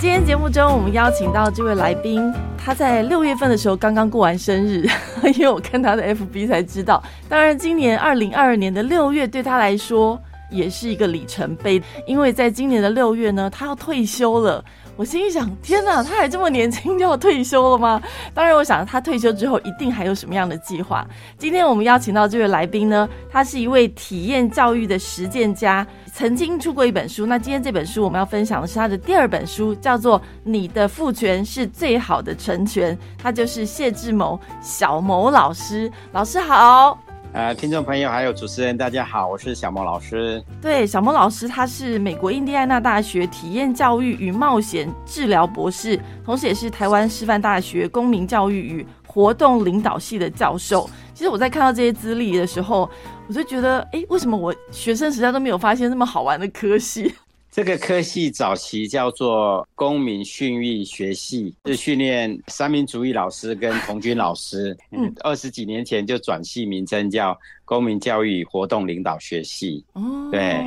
今天节目中，我们邀请到这位来宾，他在六月份的时候刚刚过完生日，因为我看他的 FB 才知道。当然，今年二零二二年的六月对他来说也是一个里程碑，因为在今年的六月呢，他要退休了。我心想，天哪，他还这么年轻就要退休了吗？当然，我想他退休之后一定还有什么样的计划。今天我们邀请到这位来宾呢，他是一位体验教育的实践家，曾经出过一本书。那今天这本书我们要分享的是他的第二本书，叫做《你的父权是最好的成全》，他就是谢志谋小谋老师。老师好。呃，听众朋友还有主持人，大家好，我是小莫老师。对，小莫老师他是美国印第安纳大学体验教育与冒险治疗博士，同时也是台湾师范大学公民教育与活动领导系的教授。其实我在看到这些资历的时候，我就觉得，哎，为什么我学生时代都没有发现那么好玩的科系？这个科系早期叫做公民训育学系，是训练三民主义老师跟童军老师。嗯，二十几年前就转系名称叫公民教育活动领导学系。哦，对，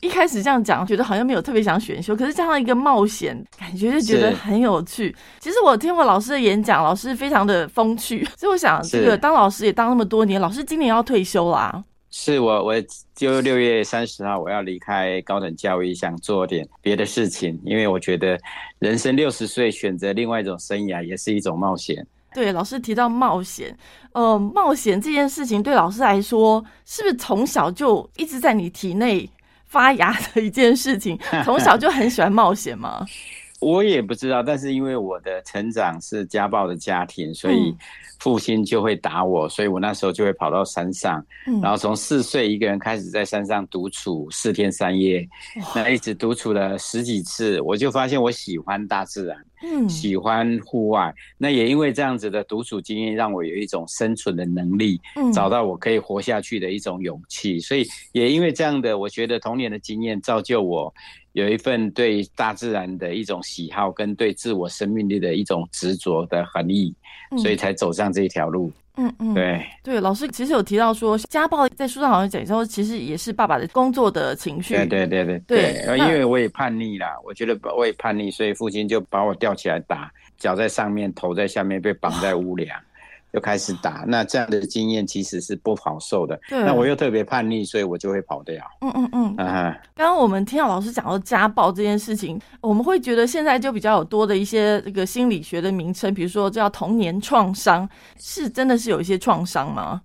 一开始这样讲，觉得好像没有特别想选修，可是加上一个冒险，感觉就觉得很有趣。其实我听过老师的演讲，老师非常的风趣，所以我想这个当老师也当那么多年，老师今年要退休啦。是我，我就六月三十号我要离开高等教育，想做点别的事情，因为我觉得人生六十岁选择另外一种生涯也是一种冒险。对，老师提到冒险，呃，冒险这件事情对老师来说，是不是从小就一直在你体内发芽的一件事情？从小就很喜欢冒险吗？我也不知道，但是因为我的成长是家暴的家庭，所以。父亲就会打我，所以我那时候就会跑到山上，然后从四岁一个人开始在山上独处四天三夜，那一直独处了十几次，我就发现我喜欢大自然，嗯，喜欢户外。那也因为这样子的独处经验，让我有一种生存的能力，找到我可以活下去的一种勇气。所以也因为这样的，我觉得童年的经验造就我有一份对大自然的一种喜好，跟对自我生命力的一种执着的恒毅。所以才走上这一条路。嗯嗯，对对，老师其实有提到说，家暴在书上好像讲说，其实也是爸爸的工作的情绪。对对对对对，因为我也叛逆啦，我觉得我也叛逆，所以父亲就把我吊起来打，脚在上面，头在下面，被绑在屋梁。就开始打，那这样的经验其实是不好受的。对，那我又特别叛逆，所以我就会跑掉。嗯嗯嗯。啊刚刚我们听到老师讲到家暴这件事情，我们会觉得现在就比较有多的一些这个心理学的名称，比如说叫童年创伤，是真的是有一些创伤吗？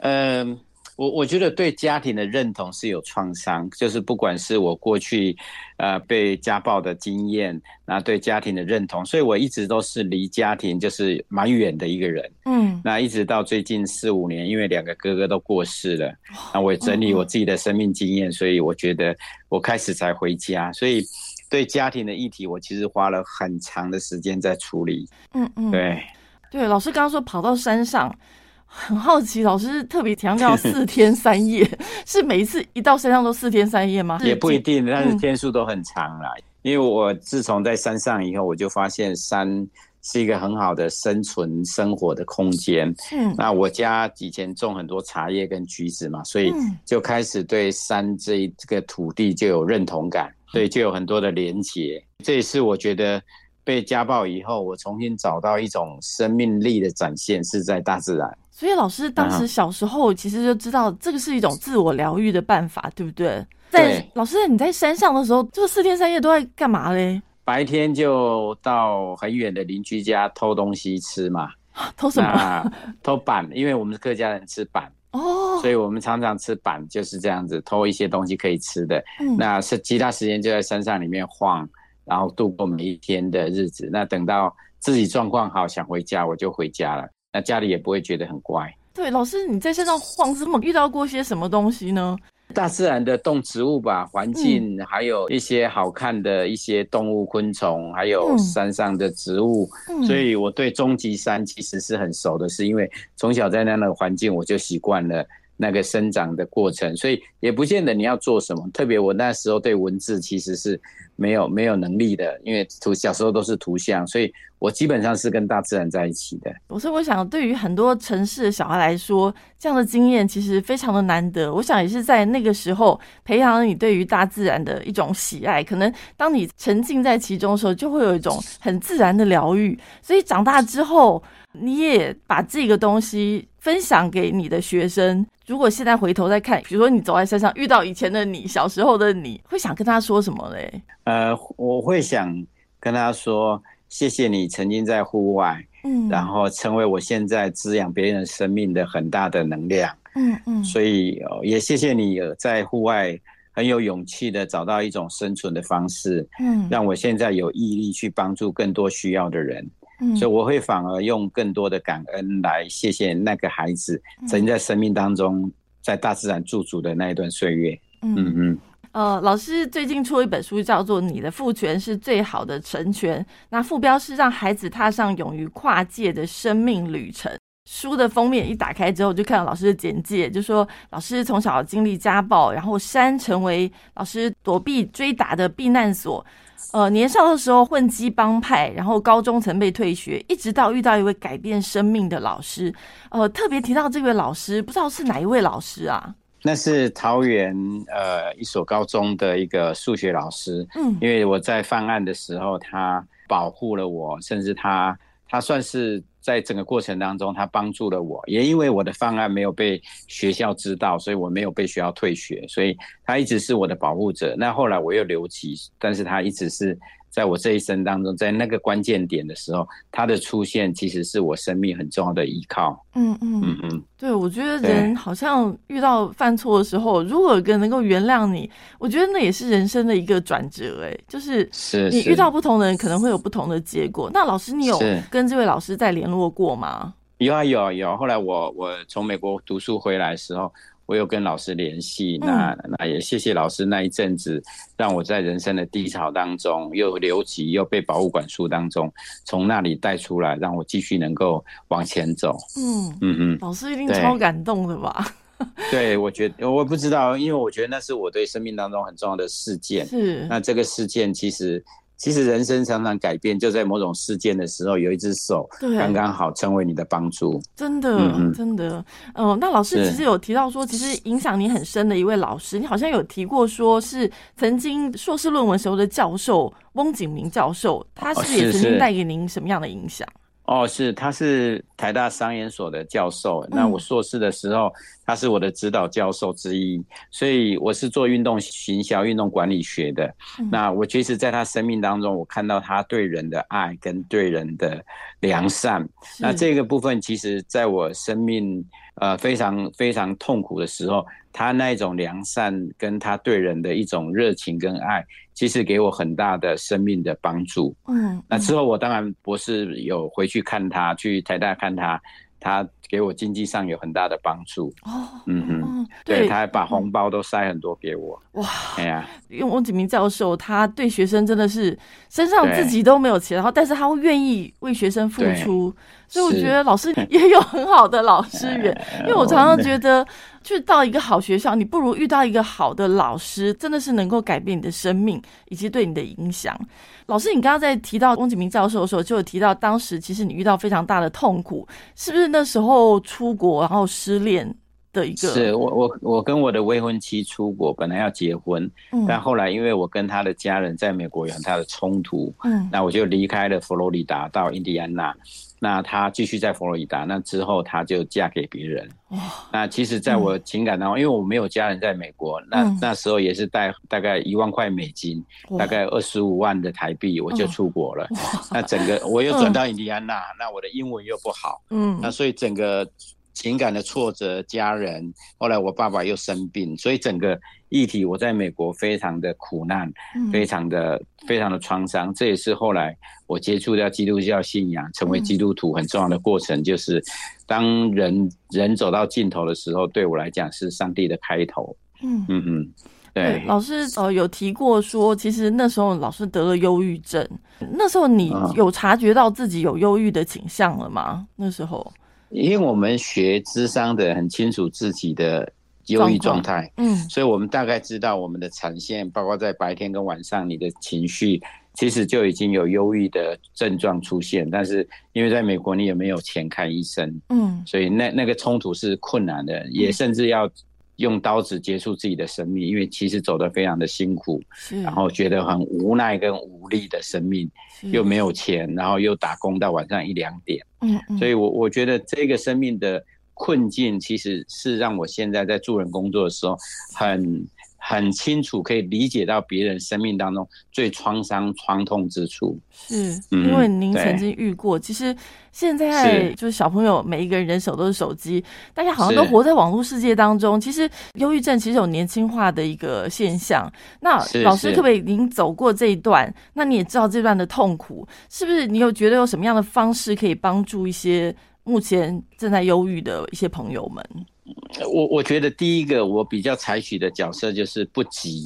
嗯。我我觉得对家庭的认同是有创伤，就是不管是我过去，呃，被家暴的经验，那对家庭的认同，所以我一直都是离家庭就是蛮远的一个人。嗯，那一直到最近四五年，因为两个哥哥都过世了，那我也整理我自己的生命经验，所以我觉得我开始才回家，所以对家庭的议题，我其实花了很长的时间在处理。嗯嗯，对对，老师刚刚说跑到山上。很好奇，老师特别强调 四天三夜，是每一次一到山上都四天三夜吗？也不一定，但是天数都很长啦。因为我自从在山上以后，我就发现山是一个很好的生存生活的空间。嗯，那我家以前种很多茶叶跟橘子嘛，所以就开始对山这这个土地就有认同感，对，就有很多的连结。这也是我觉得被家暴以后，我重新找到一种生命力的展现，是在大自然。所以老师当时小时候其实就知道这个是一种自我疗愈的办法，对不对？在老师你在山上的时候，这四天三夜都在干嘛嘞？白天就到很远的邻居家偷东西吃嘛。偷什么？偷板，因为我们是客家人吃板哦，所以我们常常吃板就是这样子偷一些东西可以吃的。那是其他时间就在山上里面晃，然后度过每一天的日子。那等到自己状况好想回家，我就回家了。那家里也不会觉得很怪。对，老师，你在山上晃，这么遇到过些什么东西呢？大自然的动植物吧，环境，还有一些好看的一些动物、昆虫，还有山上的植物。所以我对终极山其实是很熟的，是因为从小在那样的环境，我就习惯了那个生长的过程。所以也不见得你要做什么。特别我那时候对文字其实是没有没有能力的，因为图小时候都是图像，所以。我基本上是跟大自然在一起的。我所以我想，对于很多城市的小孩来说，这样的经验其实非常的难得。我想也是在那个时候培养了你对于大自然的一种喜爱。可能当你沉浸在其中的时候，就会有一种很自然的疗愈。所以长大之后，你也把这个东西分享给你的学生。如果现在回头再看，比如说你走在山上遇到以前的你，小时候的你，会想跟他说什么嘞？呃，我会想跟他说。谢谢你曾经在户外，嗯，然后成为我现在滋养别人生命的很大的能量，嗯嗯，所以也谢谢你在户外很有勇气的找到一种生存的方式，嗯，让我现在有毅力去帮助更多需要的人，嗯，所以我会反而用更多的感恩来谢谢那个孩子曾经在生命当中在大自然驻足的那一段岁月，嗯嗯。呃，老师最近出了一本书，叫做《你的父权是最好的成全》，那副标是让孩子踏上勇于跨界的生命旅程。书的封面一打开之后，就看到老师的简介，就说老师从小经历家暴，然后山成为老师躲避追打的避难所。呃，年少的时候混迹帮派，然后高中曾被退学，一直到遇到一位改变生命的老师。呃，特别提到这位老师，不知道是哪一位老师啊？那是桃园呃一所高中的一个数学老师，嗯，因为我在犯案的时候，他保护了我，甚至他他算是在整个过程当中，他帮助了我，也因为我的方案没有被学校知道，所以我没有被学校退学，所以他一直是我的保护者。那后来我又留级，但是他一直是。在我这一生当中，在那个关键点的时候，他的出现其实是我生命很重要的依靠。嗯嗯嗯嗯，对，我觉得人好像遇到犯错的时候，如果有个能够原谅你，我觉得那也是人生的一个转折。哎，就是是你遇到不同的人，可能会有不同的结果。那老师，你有跟这位老师在联络过吗？有啊有啊有。后来我我从美国读书回来的时候。我有跟老师联系，那那也谢谢老师那一阵子，让我在人生的低潮当中又留级，又被保护管束当中，从那里带出来，让我继续能够往前走。嗯嗯嗯，老师一定超感动的吧？对，我觉得我不知道，因为我觉得那是我对生命当中很重要的事件。是，那这个事件其实。其实人生常常改变，就在某种事件的时候，有一只手刚刚好成为你的帮助。真的，真的，嗯，那老师其实有提到说，其实影响你很深的一位老师，你好像有提过，说是曾经硕士论文时候的教授翁景明教授，他是也曾经带给您什么样的影响？哦，是，他是台大商研所的教授。那我硕士的时候，他是我的指导教授之一，所以我是做运动行销、运动管理学的。那我其实在他生命当中，我看到他对人的爱跟对人的良善。那这个部分，其实在我生命呃非常非常痛苦的时候，他那一种良善跟他对人的一种热情跟爱。其实给我很大的生命的帮助。嗯，那之后我当然不是有回去看他，去台大看他，他给我经济上有很大的帮助。哦，嗯哼，对，他还把红包都塞很多给我。哇，哎呀，因为翁景明教授他对学生真的是身上自己都没有钱，然后但是他会愿意为学生付出，所以我觉得老师 也有很好的老师缘。因为我常常觉得。去到一个好学校，你不如遇到一个好的老师，真的是能够改变你的生命以及对你的影响。老师，你刚刚在提到翁景明教授的时候，就有提到当时其实你遇到非常大的痛苦，是不是那时候出国然后失恋的一个？是我我我跟我的未婚妻出国，本来要结婚，但后来因为我跟他的家人在美国有很大的冲突，嗯，那我就离开了佛罗里达到印第安纳。那她继续在佛罗里达，那之后她就嫁给别人。那其实，在我情感当中，因为我没有家人在美国，那那时候也是带大概一万块美金，大概二十五万的台币，我就出国了。那整个我又转到印第安纳，那我的英文又不好，嗯，那所以整个。情感的挫折，家人，后来我爸爸又生病，所以整个议题我在美国非常的苦难，非常的非常的创伤。这也是后来我接触到基督教信仰，成为基督徒很重要的过程，就是当人人走到尽头的时候，对我来讲是上帝的开头。嗯嗯嗯，对。老师呃有提过说，其实那时候老师得了忧郁症，那时候你有察觉到自己有忧郁的倾向了吗？那时候？因为我们学智商的很清楚自己的忧郁状态。嗯，所以我们大概知道我们的产线，包括在白天跟晚上，你的情绪其实就已经有忧郁的症状出现。但是因为在美国你也没有钱看医生，嗯，所以那那个冲突是困难的，也甚至要。用刀子结束自己的生命，因为其实走得非常的辛苦，然后觉得很无奈跟无力的生命，又没有钱，然后又打工到晚上一两点，嗯嗯，所以我我觉得这个生命的困境，其实是让我现在在助人工作的时候很。很清楚可以理解到别人生命当中最创伤、创痛之处，是因为您曾经遇过。其实现在就是小朋友每一个人人手都是手机，大家好像都活在网络世界当中。其实忧郁症其实有年轻化的一个现象。那老师可不可以您走过这一段？那你也知道这段的痛苦，是不是？你有觉得有什么样的方式可以帮助一些目前正在忧郁的一些朋友们？我我觉得第一个我比较采取的角色就是不急，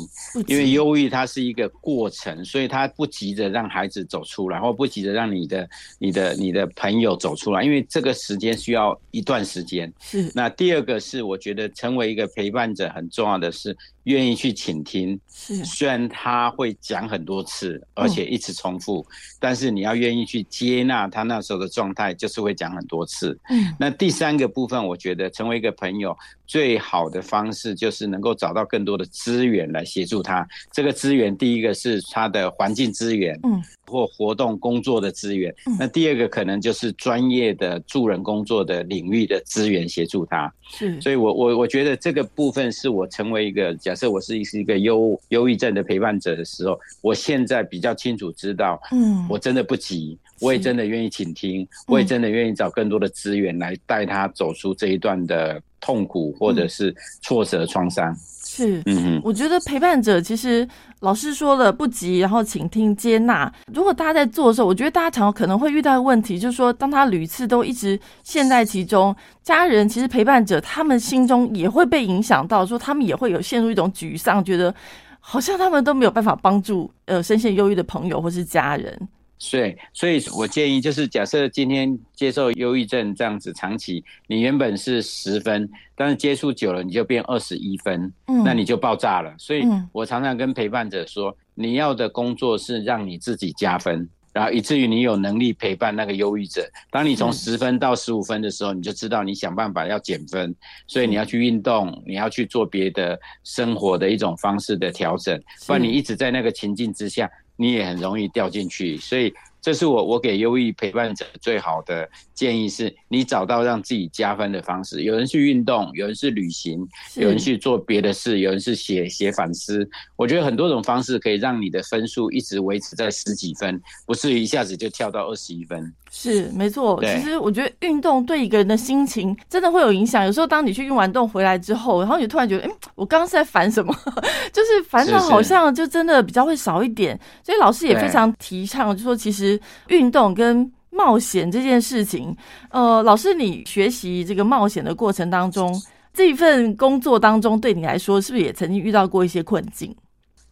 因为忧郁它是一个过程，所以他不急着让孩子走出来，或不急着让你的、你的、你的朋友走出来，因为这个时间需要一段时间。是。那第二个是，我觉得成为一个陪伴者很重要的是。愿意去倾听，是虽然他会讲很多次，而且一直重复，但是你要愿意去接纳他那时候的状态，就是会讲很多次。嗯，那第三个部分，我觉得成为一个朋友最好的方式，就是能够找到更多的资源来协助他。这个资源，第一个是他的环境资源，嗯。或活动工作的资源，那第二个可能就是专业的助人工作的领域的资源协助他。是，所以我我我觉得这个部分是我成为一个假设我是是一个忧忧郁症的陪伴者的时候，我现在比较清楚知道，嗯，我真的不急，我也真的愿意倾听，我也真的愿意找更多的资源来带他走出这一段的痛苦或者是挫折创伤。是，嗯嗯，我觉得陪伴者其实老师说了不急，然后倾听接纳。如果大家在做的时候，我觉得大家常可能会遇到的问题，就是说，当他屡次都一直陷在其中，家人其实陪伴者他们心中也会被影响到，说他们也会有陷入一种沮丧，觉得好像他们都没有办法帮助呃深陷忧郁的朋友或是家人。对，所以我建议就是，假设今天接受忧郁症这样子长期，你原本是十分，但是接触久了你就变二十一分，嗯，那你就爆炸了。所以我常常跟陪伴者说，你要的工作是让你自己加分，然后以至于你有能力陪伴那个忧郁者。当你从十分到十五分的时候，你就知道你想办法要减分，所以你要去运动，你要去做别的生活的一种方式的调整，不然你一直在那个情境之下。你也很容易掉进去，所以。这是我我给忧郁陪伴者最好的建议，是你找到让自己加分的方式。有人去运动，有人是旅行，有人去做别的事，有人是写写反思。我觉得很多种方式可以让你的分数一直维持在十几分，不至于一下子就跳到二十一分。是没错，其实我觉得运动对一个人的心情真的会有影响。有时候当你去运完动回来之后，然后你突然觉得，哎，我刚刚是在烦什么？就是烦恼好像就真的比较会少一点。所以老师也非常提倡，就说其实。运动跟冒险这件事情，呃，老师，你学习这个冒险的过程当中，这一份工作当中，对你来说，是不是也曾经遇到过一些困境？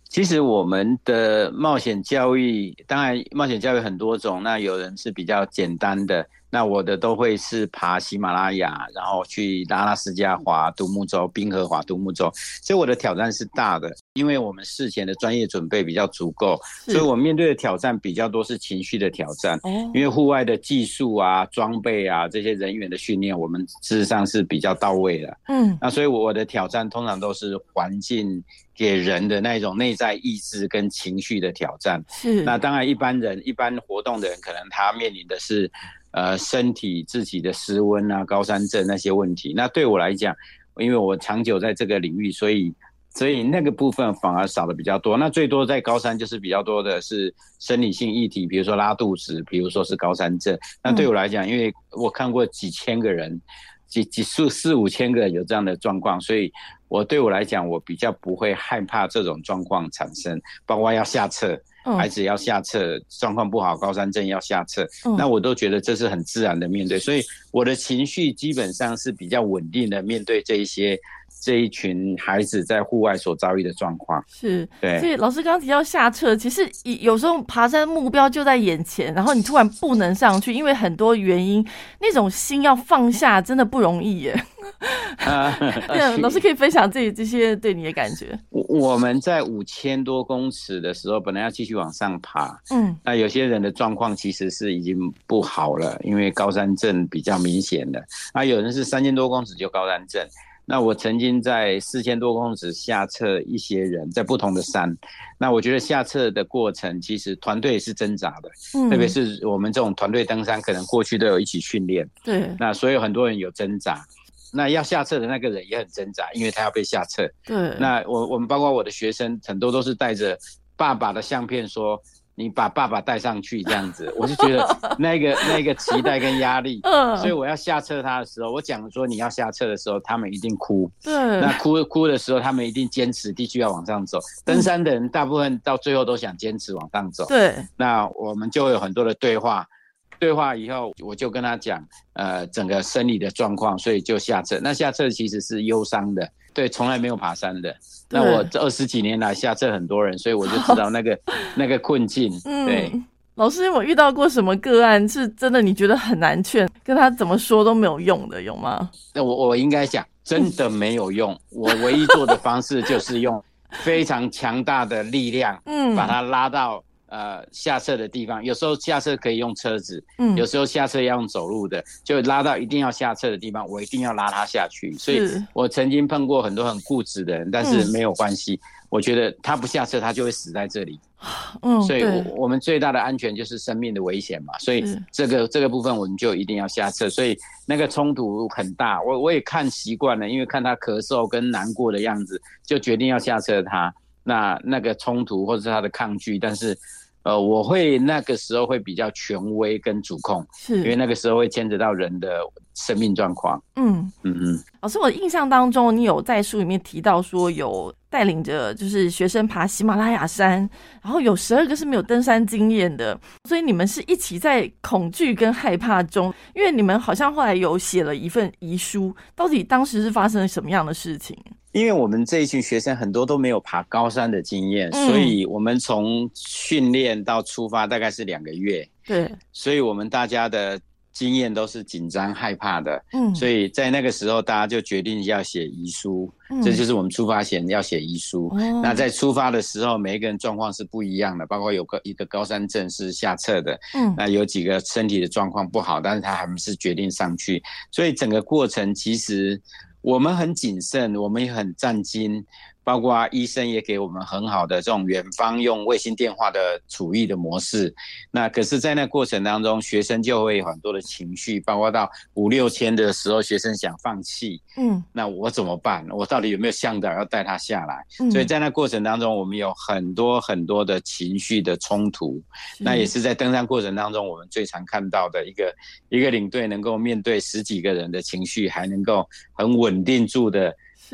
其实我们的冒险教育，当然冒险教育很多种，那有人是比较简单的。那我的都会是爬喜马拉雅，然后去阿拉斯加滑独木舟、冰河滑独木舟，所以我的挑战是大的，因为我们事前的专业准备比较足够，所以我面对的挑战比较多是情绪的挑战。因为户外的技术啊、装备啊这些人员的训练，我们事实上是比较到位的。嗯，那所以我的挑战通常都是环境给人的那种内在意志跟情绪的挑战。是，那当然一般人、一般活动的人，可能他面临的是。呃，身体自己的失温啊，高山症那些问题，那对我来讲，因为我长久在这个领域，所以所以那个部分反而少的比较多。那最多在高山就是比较多的是生理性议题，比如说拉肚子，比如说是高山症。那对我来讲，因为我看过几千个人，几几数四五千个有这样的状况，所以我对我来讲，我比较不会害怕这种状况产生，包括要下撤。孩子要下撤，状况不好，高山症要下撤，那我都觉得这是很自然的面对，所以我的情绪基本上是比较稳定的面对这一些这一群孩子在户外所遭遇的状况。是，对。所以老师刚刚提到下撤，其实有时候爬山目标就在眼前，然后你突然不能上去，因为很多原因，那种心要放下真的不容易耶。啊，老师可以分享自己这些对你的感觉。我我们在五千多公尺的时候，本来要继续往上爬，嗯，那有些人的状况其实是已经不好了，因为高山症比较明显的。那有人是三千多公尺就高山症。那我曾经在四千多公尺下测一些人在不同的山，那我觉得下测的过程其实团队是挣扎的，特别是我们这种团队登山，可能过去都有一起训练，对，那所以很多人有挣扎。那要下撤的那个人也很挣扎，因为他要被下撤。对。那我我们包括我的学生，很多都是带着爸爸的相片，说你把爸爸带上去这样子。我就觉得那个那个期待跟压力，嗯。所以我要下车他的时候，我讲说你要下车的时候，他们一定哭。对。那哭哭的时候，他们一定坚持继续要往上走。登山的人大部分到最后都想坚持往上走。对。那我们就会有很多的对话。对话以后，我就跟他讲，呃，整个生理的状况，所以就下车。那下车其实是忧伤的，对，从来没有爬山的。那我这二十几年来下撤很多人，所以我就知道那个 那个困境。对，老师，我遇到过什么个案是真的？你觉得很难劝，跟他怎么说都没有用的，有吗？那我我应该讲，真的没有用。我唯一做的方式就是用非常强大的力量，嗯，把他拉到。呃，下车的地方，有时候下车可以用车子，嗯，有时候下车要用走路的，就拉到一定要下车的地方，我一定要拉他下去。所以我曾经碰过很多很固执的人，但是没有关系，我觉得他不下车，他就会死在这里。嗯，所以我我们最大的安全就是生命的危险嘛，所以这个这个部分我们就一定要下车。所以那个冲突很大，我我也看习惯了，因为看他咳嗽跟难过的样子，就决定要下车他。那那个冲突或者是他的抗拒，但是，呃，我会那个时候会比较权威跟主控，是因为那个时候会牵扯到人的生命状况。嗯嗯嗯。老师，我印象当中，你有在书里面提到说有带领着就是学生爬喜马拉雅山，然后有十二个是没有登山经验的，所以你们是一起在恐惧跟害怕中，因为你们好像后来有写了一份遗书，到底当时是发生了什么样的事情？因为我们这一群学生很多都没有爬高山的经验，所以我们从训练到出发大概是两个月。对，所以我们大家的经验都是紧张害怕的。嗯，所以在那个时候，大家就决定要写遗书。嗯，这就是我们出发前要写遗书。那在出发的时候，每一个人状况是不一样的，包括有个一个高山症是下撤的。嗯，那有几个身体的状况不好，但是他还是决定上去。所以整个过程其实。我们很谨慎，我们也很战兢。包括医生也给我们很好的这种远方用卫星电话的处遇的模式。那可是，在那过程当中，学生就会有很多的情绪，包括到五六千的时候，学生想放弃。嗯，那我怎么办？我到底有没有向导要带他下来？所以在那过程当中，我们有很多很多的情绪的冲突。那也是在登山过程当中，我们最常看到的一个一个领队能够面对十几个人的情绪，还能够很稳定住的。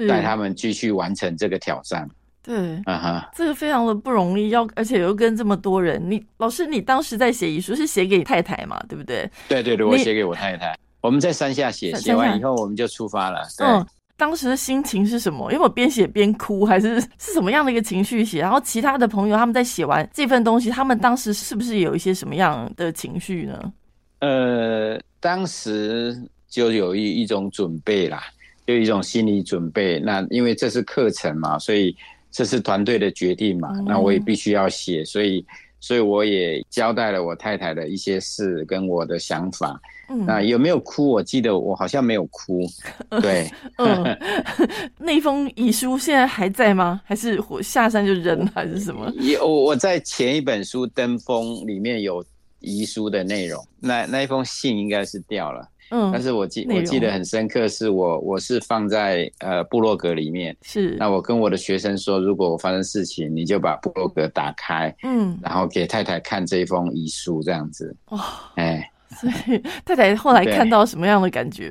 带他们继续完成这个挑战。对，嗯哼，这个非常的不容易，要而且又跟这么多人。你老师，你当时在写遗书是写给太太嘛？对不对？对对对，我写给我太太。我们在山下写，写完以后我们就出发了。嗯，当时的心情是什么？因为我边写边哭，还是是什么样的一个情绪写？然后其他的朋友他们在写完这份东西，他们当时是不是有一些什么样的情绪呢？呃，当时就有一一种准备啦。有一种心理准备，那因为这是课程嘛，所以这是团队的决定嘛，那我也必须要写，所以所以我也交代了我太太的一些事跟我的想法。那有没有哭？我记得我好像没有哭。对，嗯 那封遗书现在还在吗？还是我下山就扔还是什么？有，我在前一本书《登峰》里面有遗书的内容，那那一封信应该是掉了。嗯，但是我记我记得很深刻，是我我是放在呃部落格里面，是。那我跟我的学生说，如果我发生事情，你就把部落格打开，嗯，然后给太太看这一封遗书，这样子，哇，哎，所以太太后来看到什么样的感觉？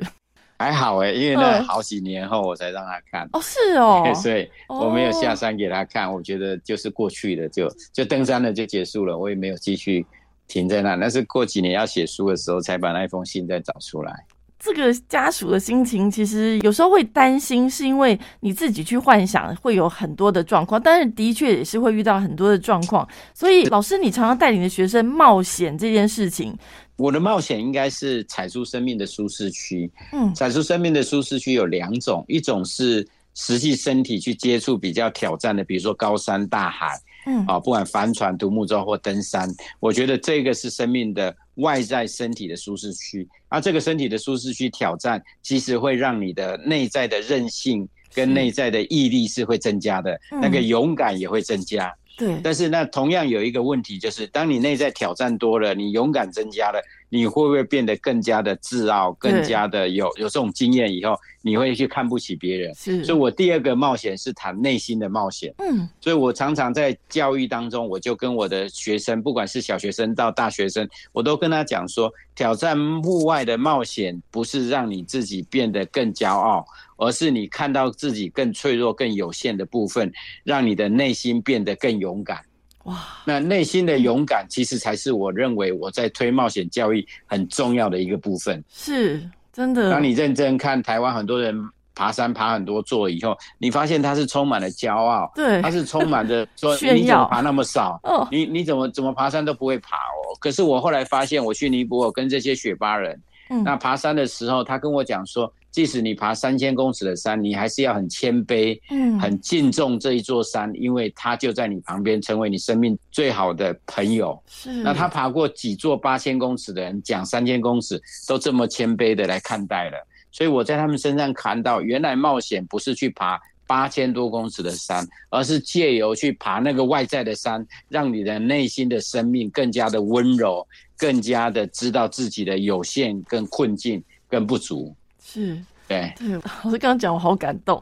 还好哎，因为那好几年后我才让他看，哦，是哦，所以我没有下山给他看，我觉得就是过去的，就就登山了就结束了，我也没有继续。停在那，那是过几年要写书的时候才把那封信再找出来。这个家属的心情其实有时候会担心，是因为你自己去幻想会有很多的状况，但是的确也是会遇到很多的状况。所以，老师，你常常带领的学生冒险这件事情，我的冒险应该是踩出生命的舒适区。嗯，踩出生命的舒适区有两种，一种是实际身体去接触比较挑战的，比如说高山大海。嗯，啊，不管帆船、独木舟或登山，我觉得这个是生命的外在身体的舒适区。而这个身体的舒适区挑战，其实会让你的内在的韧性跟内在的毅力是会增加的，那个勇敢也会增加。对。但是那同样有一个问题，就是当你内在挑战多了，你勇敢增加了。你会不会变得更加的自傲，更加的有有这种经验以后，你会去看不起别人？是，所以我第二个冒险是谈内心的冒险。嗯，所以我常常在教育当中，我就跟我的学生，不管是小学生到大学生，我都跟他讲说，挑战户外的冒险不是让你自己变得更骄傲，而是你看到自己更脆弱、更有限的部分，让你的内心变得更勇敢。哇，那内心的勇敢，其实才是我认为我在推冒险教育很重要的一个部分。是真的。当你认真看台湾很多人爬山爬很多座以后，你发现他是充满了骄傲，对，他是充满着说 你怎么爬那么少？哦，你你怎么怎么爬山都不会爬哦。可是我后来发现，我去尼泊尔跟这些雪巴人，那爬山的时候，他跟我讲说。即使你爬三千公尺的山，你还是要很谦卑，嗯，很敬重这一座山，因为它就在你旁边，成为你生命最好的朋友。是。那他爬过几座八千公尺的人，讲三千公尺都这么谦卑的来看待了。所以我在他们身上看到，原来冒险不是去爬八千多公尺的山，而是借由去爬那个外在的山，让你的内心的生命更加的温柔，更加的知道自己的有限、跟困境、跟不足。是对对，老师刚刚讲，我好感动，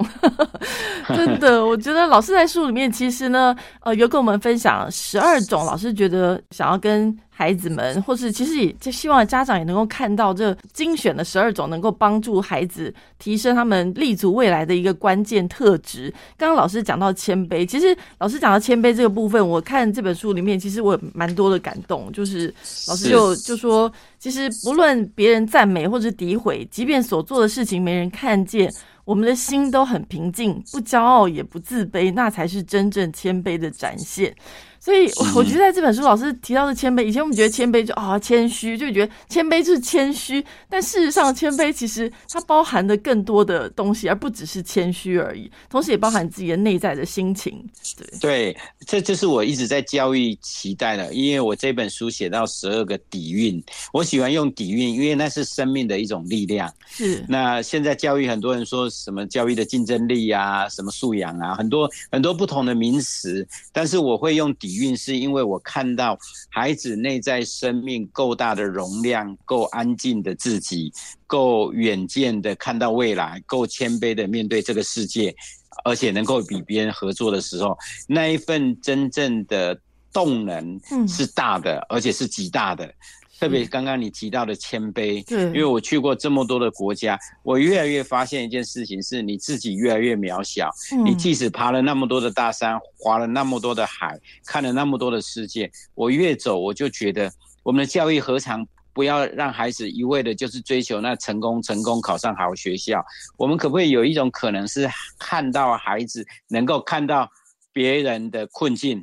真的，我觉得老师在书里面其实呢，呃，有跟我们分享十二种老师觉得想要跟。孩子们，或是其实也就希望家长也能够看到这精选的十二种能够帮助孩子提升他们立足未来的一个关键特质。刚刚老师讲到谦卑，其实老师讲到谦卑这个部分，我看这本书里面，其实我有蛮多的感动。就是老师就就说，其实不论别人赞美或者诋毁，即便所做的事情没人看见，我们的心都很平静，不骄傲也不自卑，那才是真正谦卑的展现。所以，我觉得在这本书老师提到的谦卑，以前我们觉得谦卑就啊谦虚，就觉得谦卑就是谦虚。但事实上，谦卑其实它包含的更多的东西，而不只是谦虚而已。同时，也包含自己的内在的心情。对，对，这就是我一直在教育期待的。因为我这本书写到十二个底蕴，我喜欢用底蕴，因为那是生命的一种力量。是。那现在教育很多人说什么教育的竞争力啊，什么素养啊，很多很多不同的名词，但是我会用底。底蕴是因为我看到孩子内在生命够大的容量，够安静的自己，够远见的看到未来，够谦卑的面对这个世界，而且能够比别人合作的时候，那一份真正的动能是大的，而且是极大的。特别刚刚你提到的谦卑，对，因为我去过这么多的国家，我越来越发现一件事情，是你自己越来越渺小。你即使爬了那么多的大山，划了那么多的海，看了那么多的世界，我越走我就觉得，我们的教育何尝不要让孩子一味的就是追求那成功，成功考上好学校？我们可不可以有一种可能是看到孩子能够看到别人的困境，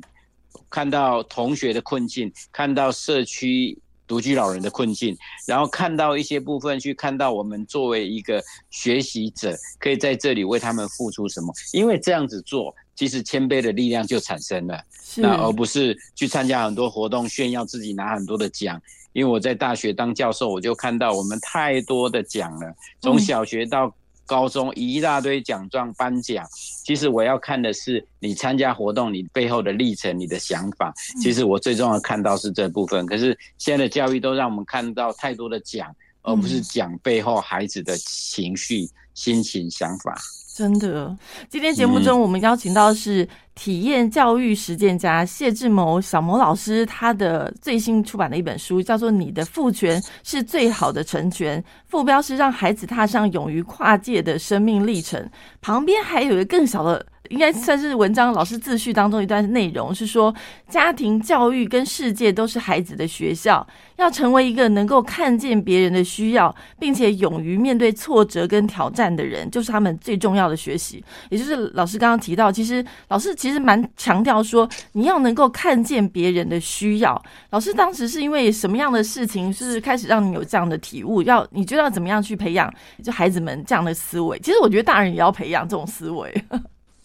看到同学的困境，看到社区？独居老人的困境，然后看到一些部分，去看到我们作为一个学习者，可以在这里为他们付出什么？因为这样子做，其实谦卑的力量就产生了，那而不是去参加很多活动炫耀自己拿很多的奖。因为我在大学当教授，我就看到我们太多的奖了，从小学到。高中一大堆奖状颁奖，其实我要看的是你参加活动你背后的历程，你的想法。其实我最重要看到是这部分。可是现在的教育都让我们看到太多的奖，而不是奖背后孩子的情绪、心情、想法。真的，今天节目中我们邀请到是。体验教育实践家谢志谋小谋老师他的最新出版的一本书，叫做《你的父权是最好的成全》，副标是让孩子踏上勇于跨界的生命历程。旁边还有一个更小的。应该算是文章老师自序当中一段内容，是说家庭教育跟世界都是孩子的学校，要成为一个能够看见别人的需要，并且勇于面对挫折跟挑战的人，就是他们最重要的学习。也就是老师刚刚提到，其实老师其实蛮强调说，你要能够看见别人的需要。老师当时是因为什么样的事情，是开始让你有这样的体悟？要你觉得要怎么样去培养就孩子们这样的思维？其实我觉得大人也要培养这种思维。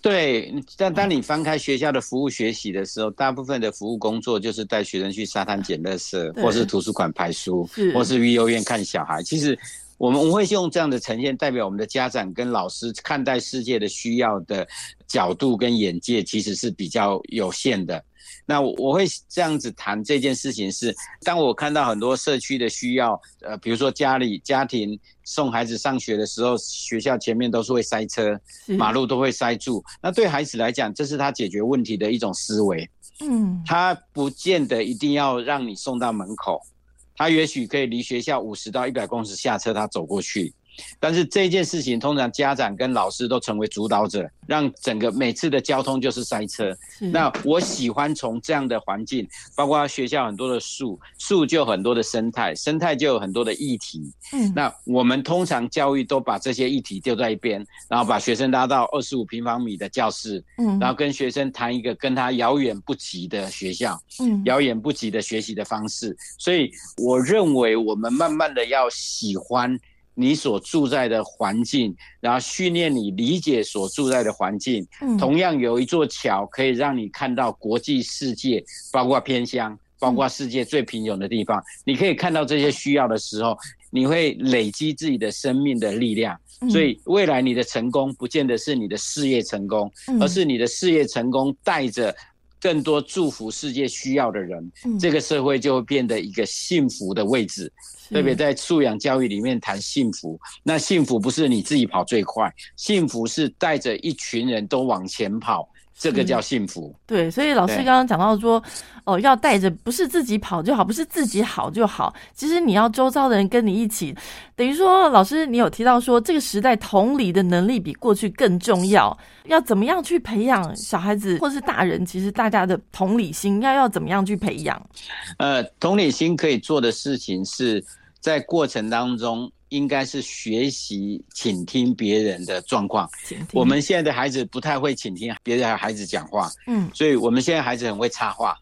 对，但当你翻开学校的服务学习的时候，大部分的服务工作就是带学生去沙滩捡垃圾，或是图书馆排书，或是育幼院看小孩。其实我们我们会用这样的呈现，代表我们的家长跟老师看待世界的需要的角度跟眼界，其实是比较有限的。那我会这样子谈这件事情是，当我看到很多社区的需要，呃，比如说家里家庭送孩子上学的时候，学校前面都是会塞车，马路都会塞住。那对孩子来讲，这是他解决问题的一种思维。嗯，他不见得一定要让你送到门口，他也许可以离学校五十到一百公尺下车，他走过去。但是这件事情，通常家长跟老师都成为主导者，让整个每次的交通就是塞车。那我喜欢从这样的环境，包括学校很多的树，树就很多的生态，生态就有很多的议题。嗯，那我们通常教育都把这些议题丢在一边，然后把学生拉到二十五平方米的教室，嗯，然后跟学生谈一个跟他遥远不及的学校，嗯，遥远不及的学习的方式。所以我认为，我们慢慢的要喜欢。你所住在的环境，然后训练你理解所住在的环境。嗯，同样有一座桥可以让你看到国际世界，包括偏乡，包括世界最贫穷的地方。你可以看到这些需要的时候，你会累积自己的生命的力量。所以未来你的成功，不见得是你的事业成功，而是你的事业成功带着更多祝福世界需要的人，这个社会就会变得一个幸福的位置。特别在素养教育里面谈幸福，那幸福不是你自己跑最快，幸福是带着一群人都往前跑。这个叫幸福，对，所以老师刚刚讲到说，哦，要带着不是自己跑就好，不是自己好就好，其实你要周遭的人跟你一起，等于说，老师你有提到说，这个时代同理的能力比过去更重要，要怎么样去培养小孩子或是大人，其实大家的同理心要要怎么样去培养？呃，同理心可以做的事情是在过程当中。应该是学习倾听别人的状况。我们现在的孩子不太会倾听别的孩子讲话，嗯，所以我们现在孩子很会插话。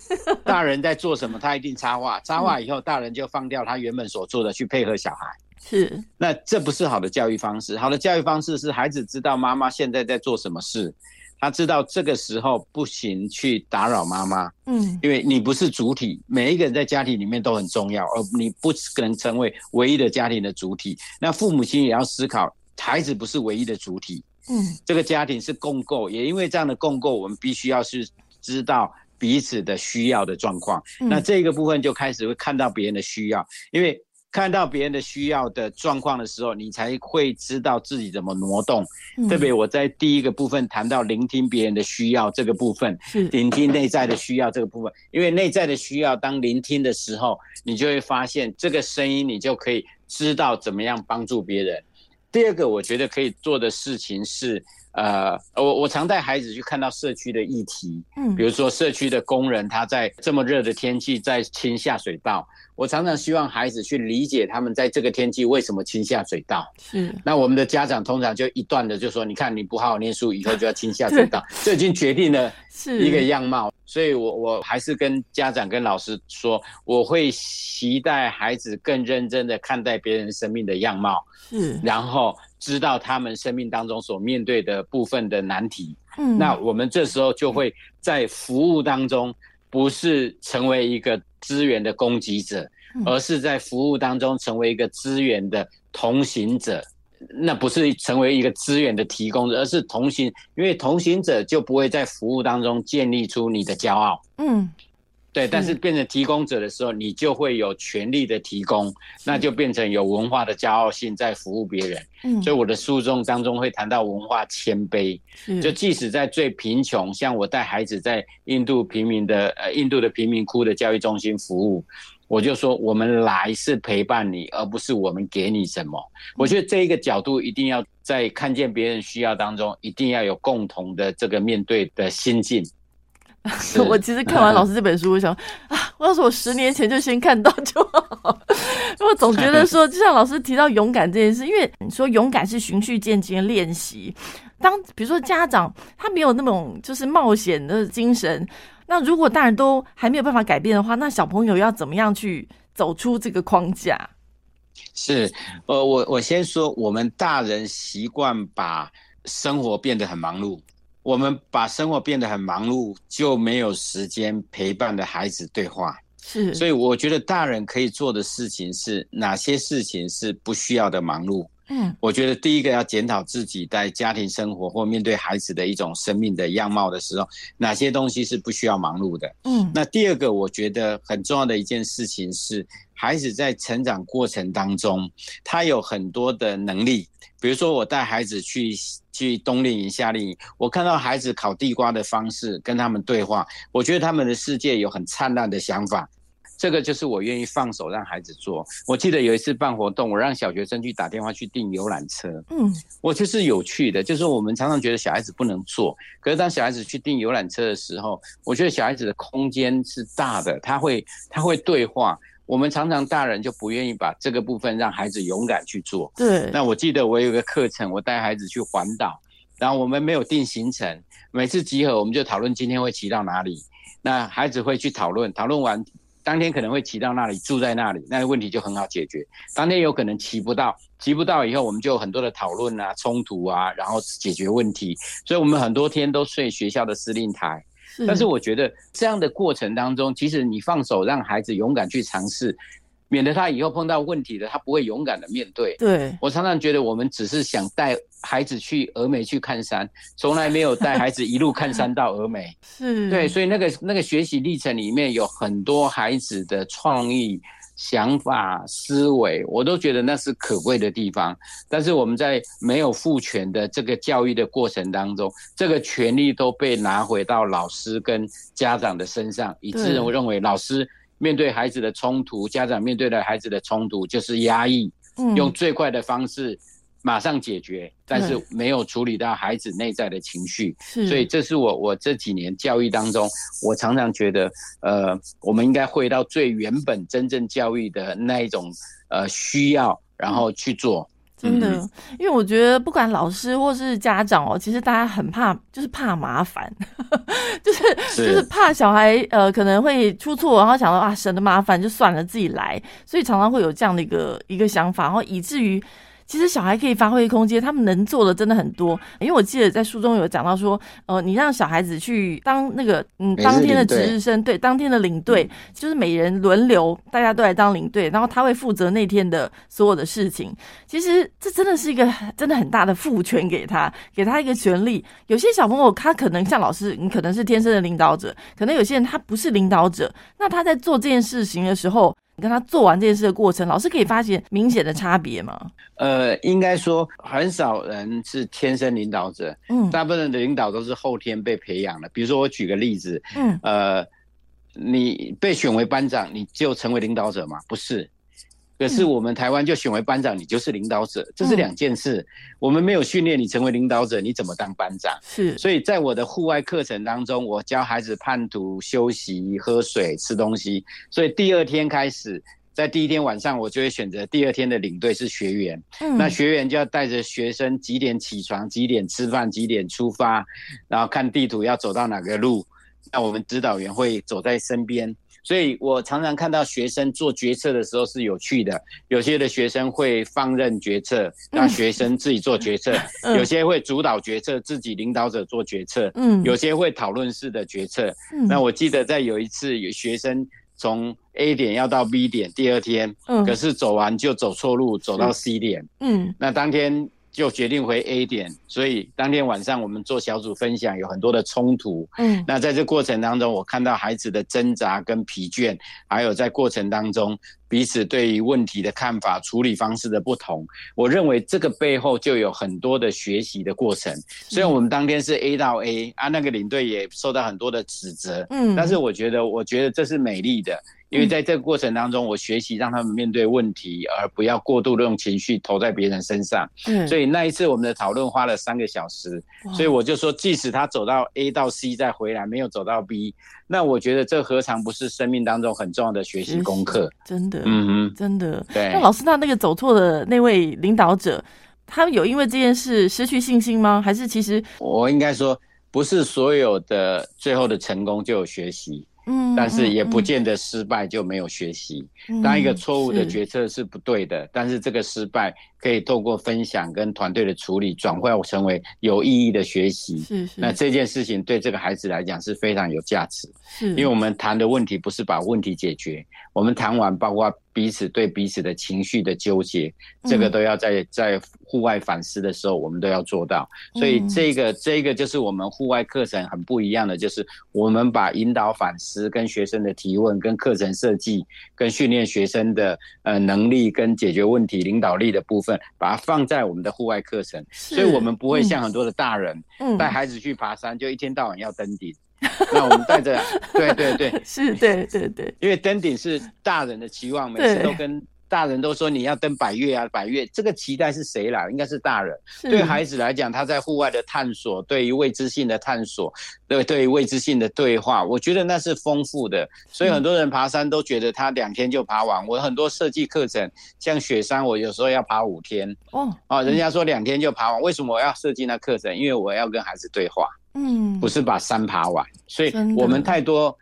大人在做什么，他一定插话。插话以后，大人就放掉他原本所做的，去配合小孩。是，那这不是好的教育方式。好的教育方式是孩子知道妈妈现在在做什么事。他知道这个时候不行去打扰妈妈，嗯，因为你不是主体，每一个人在家庭里面都很重要，而你不可能成为唯一的家庭的主体。那父母亲也要思考，孩子不是唯一的主体，嗯，这个家庭是共构，也因为这样的共构，我们必须要是知道彼此的需要的状况。那这个部分就开始会看到别人的需要，因为。看到别人的需要的状况的时候，你才会知道自己怎么挪动。特别我在第一个部分谈到聆听别人的需要这个部分，聆听内在的需要这个部分，因为内在的需要当聆听的时候，你就会发现这个声音，你就可以知道怎么样帮助别人。第二个，我觉得可以做的事情是。呃，我我常带孩子去看到社区的议题，嗯，比如说社区的工人他在这么热的天气在清下水道，我常常希望孩子去理解他们在这个天气为什么清下水道。是，那我们的家长通常就一段的就说，你看你不好好念书，以后就要清下 水道，这已经决定了一个样貌。所以我我还是跟家长跟老师说，我会期待孩子更认真的看待别人生命的样貌，嗯，然后。知道他们生命当中所面对的部分的难题，嗯，那我们这时候就会在服务当中，不是成为一个资源的供给者，而是在服务当中成为一个资源的同行者。那不是成为一个资源的提供者，而是同行，因为同行者就不会在服务当中建立出你的骄傲。嗯。对，但是变成提供者的时候，你就会有权利的提供，那就变成有文化的骄傲性在服务别人。嗯，所以我的书中当中会谈到文化谦卑，就即使在最贫穷，像我带孩子在印度平民的呃印度的贫民窟的教育中心服务，我就说我们来是陪伴你，而不是我们给你什么。我觉得这一个角度一定要在看见别人需要当中，一定要有共同的这个面对的心境。我其实看完老师这本书，我想啊，我要是我十年前就先看到就好。我总觉得说，就像老师提到勇敢这件事，因为你说勇敢是循序渐进的练习。当比如说家长他没有那种就是冒险的精神，那如果大人都还没有办法改变的话，那小朋友要怎么样去走出这个框架？是，呃，我我先说，我们大人习惯把生活变得很忙碌。我们把生活变得很忙碌，就没有时间陪伴的孩子对话。是，所以我觉得大人可以做的事情是哪些事情是不需要的忙碌？嗯，我觉得第一个要检讨自己在家庭生活或面对孩子的一种生命的样貌的时候，哪些东西是不需要忙碌的？嗯，那第二个我觉得很重要的一件事情是，孩子在成长过程当中，他有很多的能力，比如说我带孩子去。去冬令营、夏令营，我看到孩子烤地瓜的方式，跟他们对话，我觉得他们的世界有很灿烂的想法。这个就是我愿意放手让孩子做。我记得有一次办活动，我让小学生去打电话去订游览车。嗯，我就是有趣的，就是我们常常觉得小孩子不能做，可是当小孩子去订游览车的时候，我觉得小孩子的空间是大的，他会他会对话。我们常常大人就不愿意把这个部分让孩子勇敢去做。对。那我记得我有个课程，我带孩子去环岛，然后我们没有定行程，每次集合我们就讨论今天会骑到哪里。那孩子会去讨论，讨论完当天可能会骑到那里，住在那里，那个问题就很好解决。当天有可能骑不到，骑不到以后我们就有很多的讨论啊、冲突啊，然后解决问题。所以我们很多天都睡学校的司令台。但是我觉得这样的过程当中，其实你放手让孩子勇敢去尝试，免得他以后碰到问题的，他不会勇敢的面对。对我常常觉得，我们只是想带孩子去峨眉去看山，从来没有带孩子一路看山到峨眉。是对，所以那个那个学习历程里面有很多孩子的创意。想法、思维，我都觉得那是可贵的地方。但是我们在没有父权的这个教育的过程当中，这个权利都被拿回到老师跟家长的身上，以致我认为老师面对孩子的冲突，家长面对的孩子的冲突就是压抑，用最快的方式。马上解决，但是没有处理到孩子内在的情绪，所以这是我我这几年教育当中，我常常觉得，呃，我们应该回到最原本真正教育的那一种呃需要，然后去做。真的，因为我觉得不管老师或是家长哦，其实大家很怕，就是怕麻烦，就是就是怕小孩呃可能会出错，然后想到啊省得麻烦就算了，自己来，所以常常会有这样的一个一个想法，然后以至于。其实小孩可以发挥空间，他们能做的真的很多。因为我记得在书中有讲到说，呃，你让小孩子去当那个嗯当天的值日生，对，当天的领队，就是每人轮流，大家都来当领队，然后他会负责那天的所有的事情。其实这真的是一个真的很大的赋权给他，给他一个权利。有些小朋友他可能像老师，你可能是天生的领导者，可能有些人他不是领导者，那他在做这件事情的时候。跟他做完这件事的过程，老师可以发现明显的差别吗？呃，应该说很少人是天生领导者，嗯，大部分的领导都是后天被培养的。比如说，我举个例子，嗯，呃，你被选为班长，你就成为领导者吗？不是。可是我们台湾就选为班长，你就是领导者，这是两件事。我们没有训练你成为领导者，你怎么当班长？是。所以在我的户外课程当中，我教孩子判图、休息、喝水、吃东西。所以第二天开始，在第一天晚上，我就会选择第二天的领队是学员。嗯。那学员就要带着学生几点起床、几点吃饭、几点出发，然后看地图要走到哪个路。那我们指导员会走在身边。所以我常常看到学生做决策的时候是有趣的，有些的学生会放任决策，让学生自己做决策；有些会主导决策，自己领导者做决策；嗯，有些会讨论式的决策。那我记得在有一次，有学生从 A 点要到 B 点，第二天，嗯，可是走完就走错路，走到 C 点，嗯，那当天就决定回 A 点，所以当天晚上我们做小组分享，有很多的冲突。嗯，那在这过程当中，我看到孩子的挣扎跟疲倦，还有在过程当中彼此对于问题的看法、处理方式的不同。我认为这个背后就有很多的学习的过程。虽然我们当天是 A 到 A 啊，那个领队也受到很多的指责。嗯，但是我觉得，我觉得这是美丽的。因为在这个过程当中，我学习让他们面对问题，而不要过度的用情绪投在别人身上。嗯，所以那一次我们的讨论花了三个小时。所以我就说，即使他走到 A 到 C 再回来，没有走到 B，那我觉得这何尝不是生命当中很重要的学习功课？真的，嗯嗯，真的。对。那老师，那那个走错的那位领导者，他有因为这件事失去信心吗？还是其实我应该说，不是所有的最后的成功就有学习。嗯，但是也不见得失败就没有学习。当一个错误的决策是不对的，但是这个失败可以透过分享跟团队的处理，转换成为有意义的学习。是是。那这件事情对这个孩子来讲是非常有价值。是。因为我们谈的问题不是把问题解决，我们谈完包括彼此对彼此的情绪的纠结，这个都要在在。户外反思的时候，我们都要做到。所以这个这个就是我们户外课程很不一样的，就是我们把引导反思、跟学生的提问、跟课程设计、跟训练学生的呃能力跟解决问题、领导力的部分，把它放在我们的户外课程。所以我们不会像很多的大人带孩子去爬山，就一天到晚要登顶。那我们带着，对对对，是，对对对，因为登顶是大人的期望，每次都跟。大人都说你要登百越啊，百越这个期待是谁来？应该是大人。对孩子来讲，他在户外的探索，对于未知性的探索，对对于未知性的对话，我觉得那是丰富的。所以很多人爬山都觉得他两天就爬完。我很多设计课程，像雪山，我有时候要爬五天。哦，啊，人家说两天就爬完，为什么我要设计那课程？因为我要跟孩子对话。嗯，不是把山爬完。所以我们太多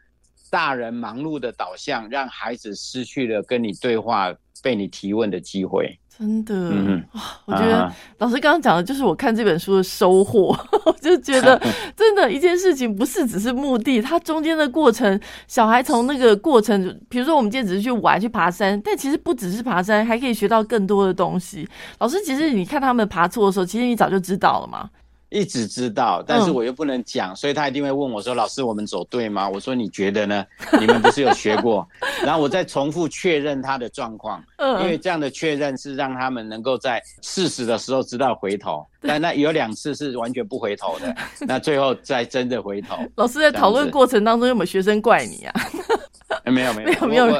大人忙碌的导向，让孩子失去了跟你对话。被你提问的机会，真的，嗯，我觉得老师刚刚讲的就是我看这本书的收获，我就觉得 真的一件事情不是只是目的，它中间的过程，小孩从那个过程，比如说我们今天只是去玩去爬山，但其实不只是爬山，还可以学到更多的东西。老师，其实你看他们爬错的时候，其实你早就知道了嘛。一直知道，但是我又不能讲，所以他一定会问我说：“老师，我们走对吗？”我说：“你觉得呢？你们不是有学过？”然后我再重复确认他的状况，因为这样的确认是让他们能够在事实的时候知道回头。但那有两次是完全不回头的，那最后再真的回头。老师在讨论过程当中有没有学生怪你啊？没有没有没有没有，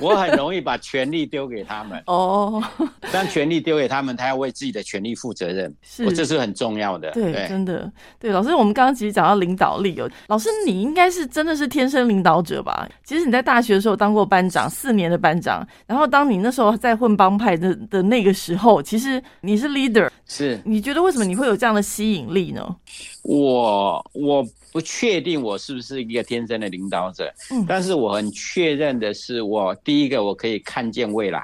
我我很容易把权力丢给他们哦。当权力丢给他们，他要为自己的权利负责任，是这是很重要的。对，真的对。老师，我们刚刚其实讲到领导力哦，老师你应该是真的是天生领导者吧？其实你在大学的时候当过班长，四年的班长，然后当你那时候在混帮派的的那个时候，其实你是 leader，是你觉得为什么你会有这样的吸引力呢？我我。不确定我是不是一个天生的领导者，嗯，但是我很确认的是，我第一个我可以看见未来，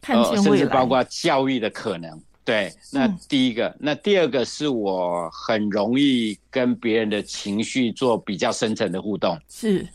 看见未来，甚至包括教育的可能。对，那第一个，那第二个是我很容易跟别人的情绪做比较深层的互动，是，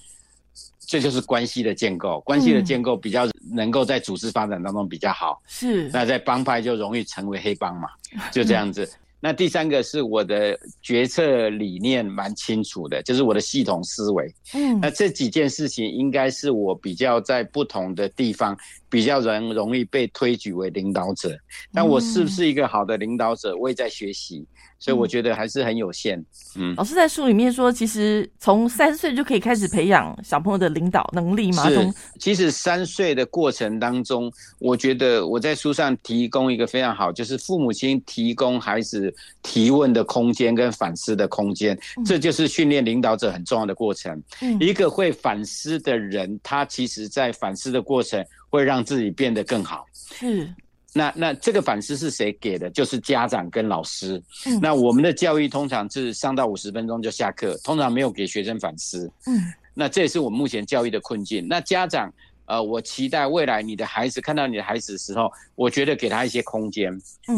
这就是关系的建构，关系的建构比较能够在组织发展当中比较好，是，那在帮派就容易成为黑帮嘛，就这样子。那第三个是我的决策理念蛮清楚的，就是我的系统思维。嗯，那这几件事情应该是我比较在不同的地方比较容容易被推举为领导者。但我是不是一个好的领导者，我也在学习。所以我觉得还是很有限。嗯，老师在书里面说，其实从三岁就可以开始培养小朋友的领导能力嘛。是，其实三岁的过程当中，我觉得我在书上提供一个非常好，就是父母亲提供孩子提问的空间跟反思的空间，这就是训练领导者很重要的过程。一个会反思的人，他其实在反思的过程会让自己变得更好。是。那那这个反思是谁给的？就是家长跟老师。那我们的教育通常是上到五十分钟就下课，通常没有给学生反思。嗯，那这也是我们目前教育的困境。那家长，呃，我期待未来你的孩子看到你的孩子的时候，我觉得给他一些空间，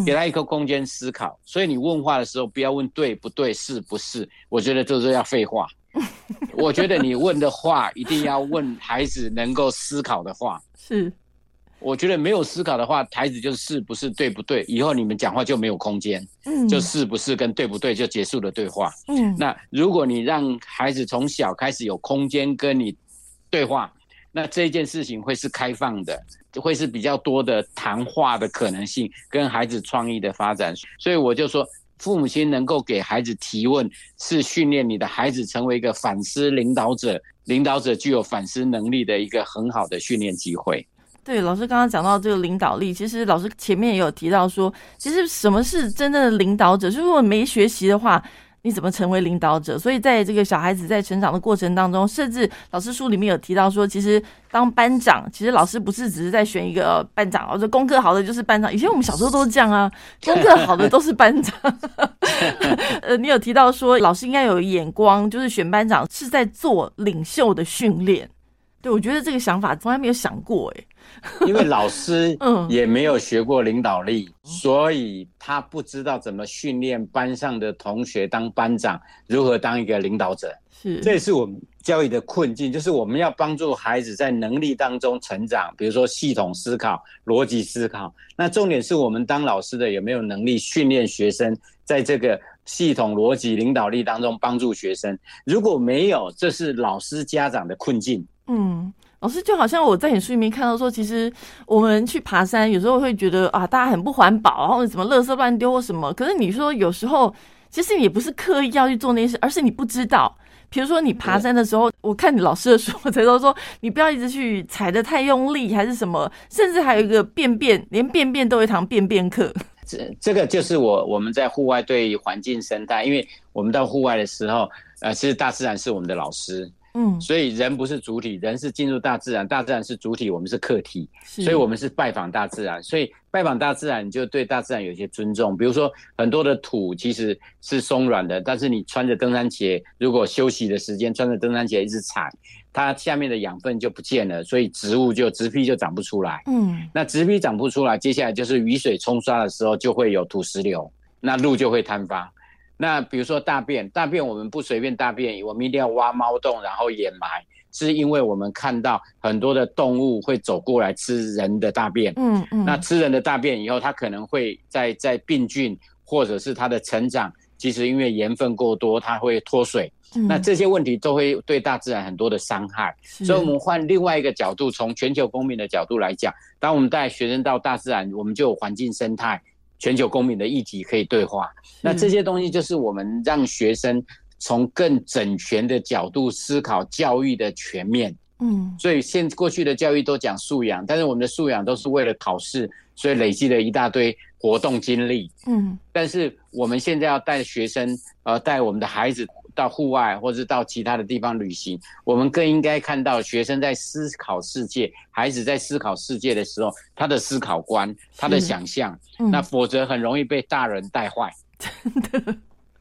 给他一个空间思考。所以你问话的时候，不要问对不对，是不是？我觉得这是要废话。我觉得你问的话一定要问孩子能够思考的话。是。我觉得没有思考的话，孩子就是是不是对不对，以后你们讲话就没有空间，嗯，就是不是跟对不对就结束了对话，嗯，那如果你让孩子从小开始有空间跟你对话，那这件事情会是开放的，会是比较多的谈话的可能性跟孩子创意的发展，所以我就说，父母亲能够给孩子提问，是训练你的孩子成为一个反思领导者，领导者具有反思能力的一个很好的训练机会。对，老师刚刚讲到这个领导力，其实老师前面也有提到说，其实什么是真正的领导者？就是如果没学习的话，你怎么成为领导者？所以在这个小孩子在成长的过程当中，甚至老师书里面有提到说，其实当班长，其实老师不是只是在选一个班长，或者功课好的就是班长。以前我们小时候都是这样啊，功课好的都是班长。呃，你有提到说，老师应该有眼光，就是选班长是在做领袖的训练。对，我觉得这个想法从来没有想过，哎。因为老师也没有学过领导力，所以他不知道怎么训练班上的同学当班长，如何当一个领导者。是，这也是我们教育的困境，就是我们要帮助孩子在能力当中成长，比如说系统思考、逻辑思考。那重点是我们当老师的有没有能力训练学生在这个系统逻辑领导力当中帮助学生？如果没有，这是老师家长的困境。嗯。老师就好像我在你书里面看到说，其实我们去爬山，有时候会觉得啊，大家很不环保，或者什么垃圾乱丢或什么。可是你说有时候，其实也不是刻意要去做那些事，而是你不知道。比如说你爬山的时候，我看你老师的书，才都说你不要一直去踩的太用力，还是什么。甚至还有一个便便，连便便都有一堂便便课。这这个就是我我们在户外对环境生态，因为我们到户外的时候，呃，其实大自然是我们的老师。嗯，所以人不是主体，人是进入大自然，大自然是主体，我们是客体，所以我们是拜访大自然。所以拜访大自然，就对大自然有一些尊重。比如说，很多的土其实是松软的，但是你穿着登山鞋，如果休息的时间穿着登山鞋一直踩，它下面的养分就不见了，所以植物就植皮就长不出来。嗯，那植皮长不出来，接下来就是雨水冲刷的时候就会有土石流，那路就会坍方。那比如说大便，大便我们不随便大便，我们一定要挖猫洞，然后掩埋，是因为我们看到很多的动物会走过来吃人的大便。嗯嗯。那吃人的大便以后，它可能会在在病菌或者是它的成长，其实因为盐分过多，它会脱水。那这些问题都会对大自然很多的伤害。所以，我们换另外一个角度，从全球公民的角度来讲，当我们带学生到大自然，我们就有环境生态。全球公民的议题可以对话，那这些东西就是我们让学生从更整全的角度思考教育的全面。嗯，所以现过去的教育都讲素养，但是我们的素养都是为了考试，所以累积了一大堆活动经历。嗯，但是我们现在要带学生，呃，带我们的孩子。到户外或者到其他的地方旅行，我们更应该看到学生在思考世界，孩子在思考世界的时候，他的思考观、他的想象，那否则很容易被大人带坏。真的，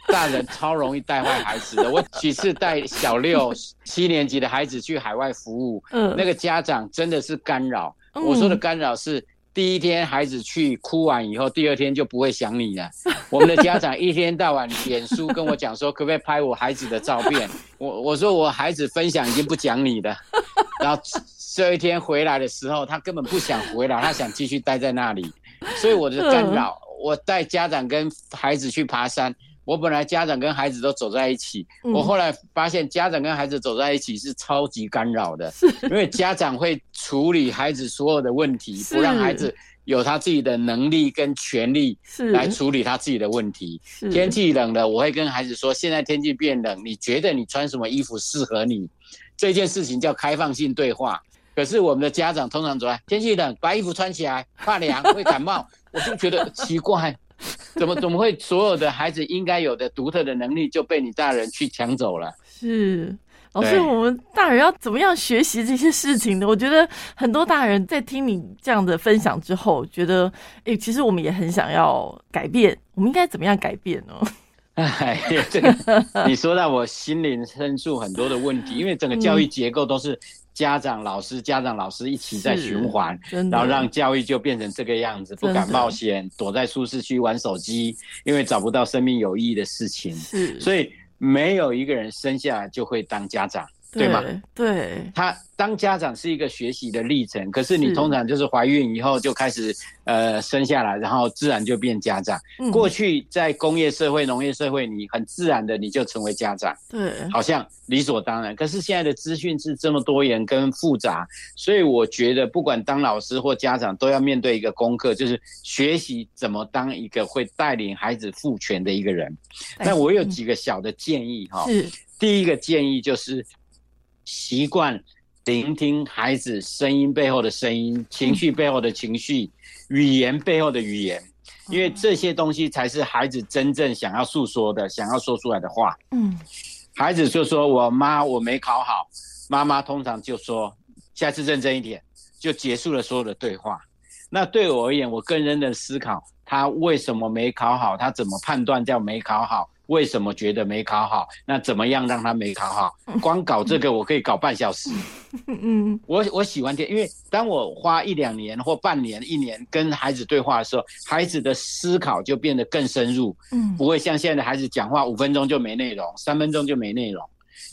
大人超容易带坏孩子的。我几次带小六七年级的孩子去海外服务，嗯，那个家长真的是干扰。我说的干扰是。第一天孩子去哭完以后，第二天就不会想你了。我们的家长一天到晚脸书跟我讲说，可不可以拍我孩子的照片？我我说我孩子分享已经不讲你了，然后这一天回来的时候，他根本不想回来，他想继续待在那里，所以我的干扰。我带家长跟孩子去爬山。我本来家长跟孩子都走在一起，我后来发现家长跟孩子走在一起是超级干扰的，因为家长会处理孩子所有的问题，不让孩子有他自己的能力跟权利来处理他自己的问题。天气冷了，我会跟孩子说：现在天气变冷，你觉得你穿什么衣服适合你？这件事情叫开放性对话。可是我们的家长通常说：天气冷，把衣服穿起来，怕凉会感冒。我就觉得奇怪。怎么怎么会所有的孩子应该有的独特的能力就被你大人去抢走了？是老师，我们大人要怎么样学习这些事情呢？我觉得很多大人在听你这样的分享之后，觉得哎，其实我们也很想要改变，我们应该怎么样改变呢？哎，这个你说到我心灵深处很多的问题，因为整个教育结构都是。家长、老师、家长、老师一起在循环，然后让教育就变成这个样子，不敢冒险，躲在舒适区玩手机，因为找不到生命有意义的事情。是，所以没有一个人生下来就会当家长。对吗？对，他当家长是一个学习的历程，可是你通常就是怀孕以后就开始呃生下来，然后自然就变家长。过去在工业社会、农业社会，你很自然的你就成为家长，对，好像理所当然。可是现在的资讯是这么多元跟复杂，所以我觉得不管当老师或家长，都要面对一个功课，就是学习怎么当一个会带领孩子赋权的一个人。那我有几个小的建议哈，第一个建议就是。习惯聆听孩子声音背后的声音，情绪背后的情绪，语言背后的语言，因为这些东西才是孩子真正想要诉说的、想要说出来的话。嗯，孩子就说：“我妈我没考好。”妈妈通常就说：“下次认真一点。”就结束了所有的对话。那对我而言，我更认真思考他为什么没考好，他怎么判断叫没考好。为什么觉得没考好？那怎么样让他没考好？光搞这个我可以搞半小时。嗯，我我喜欢听，因为当我花一两年或半年、一年跟孩子对话的时候，孩子的思考就变得更深入。嗯，不会像现在的孩子讲话五分钟就没内容，三分钟就没内容。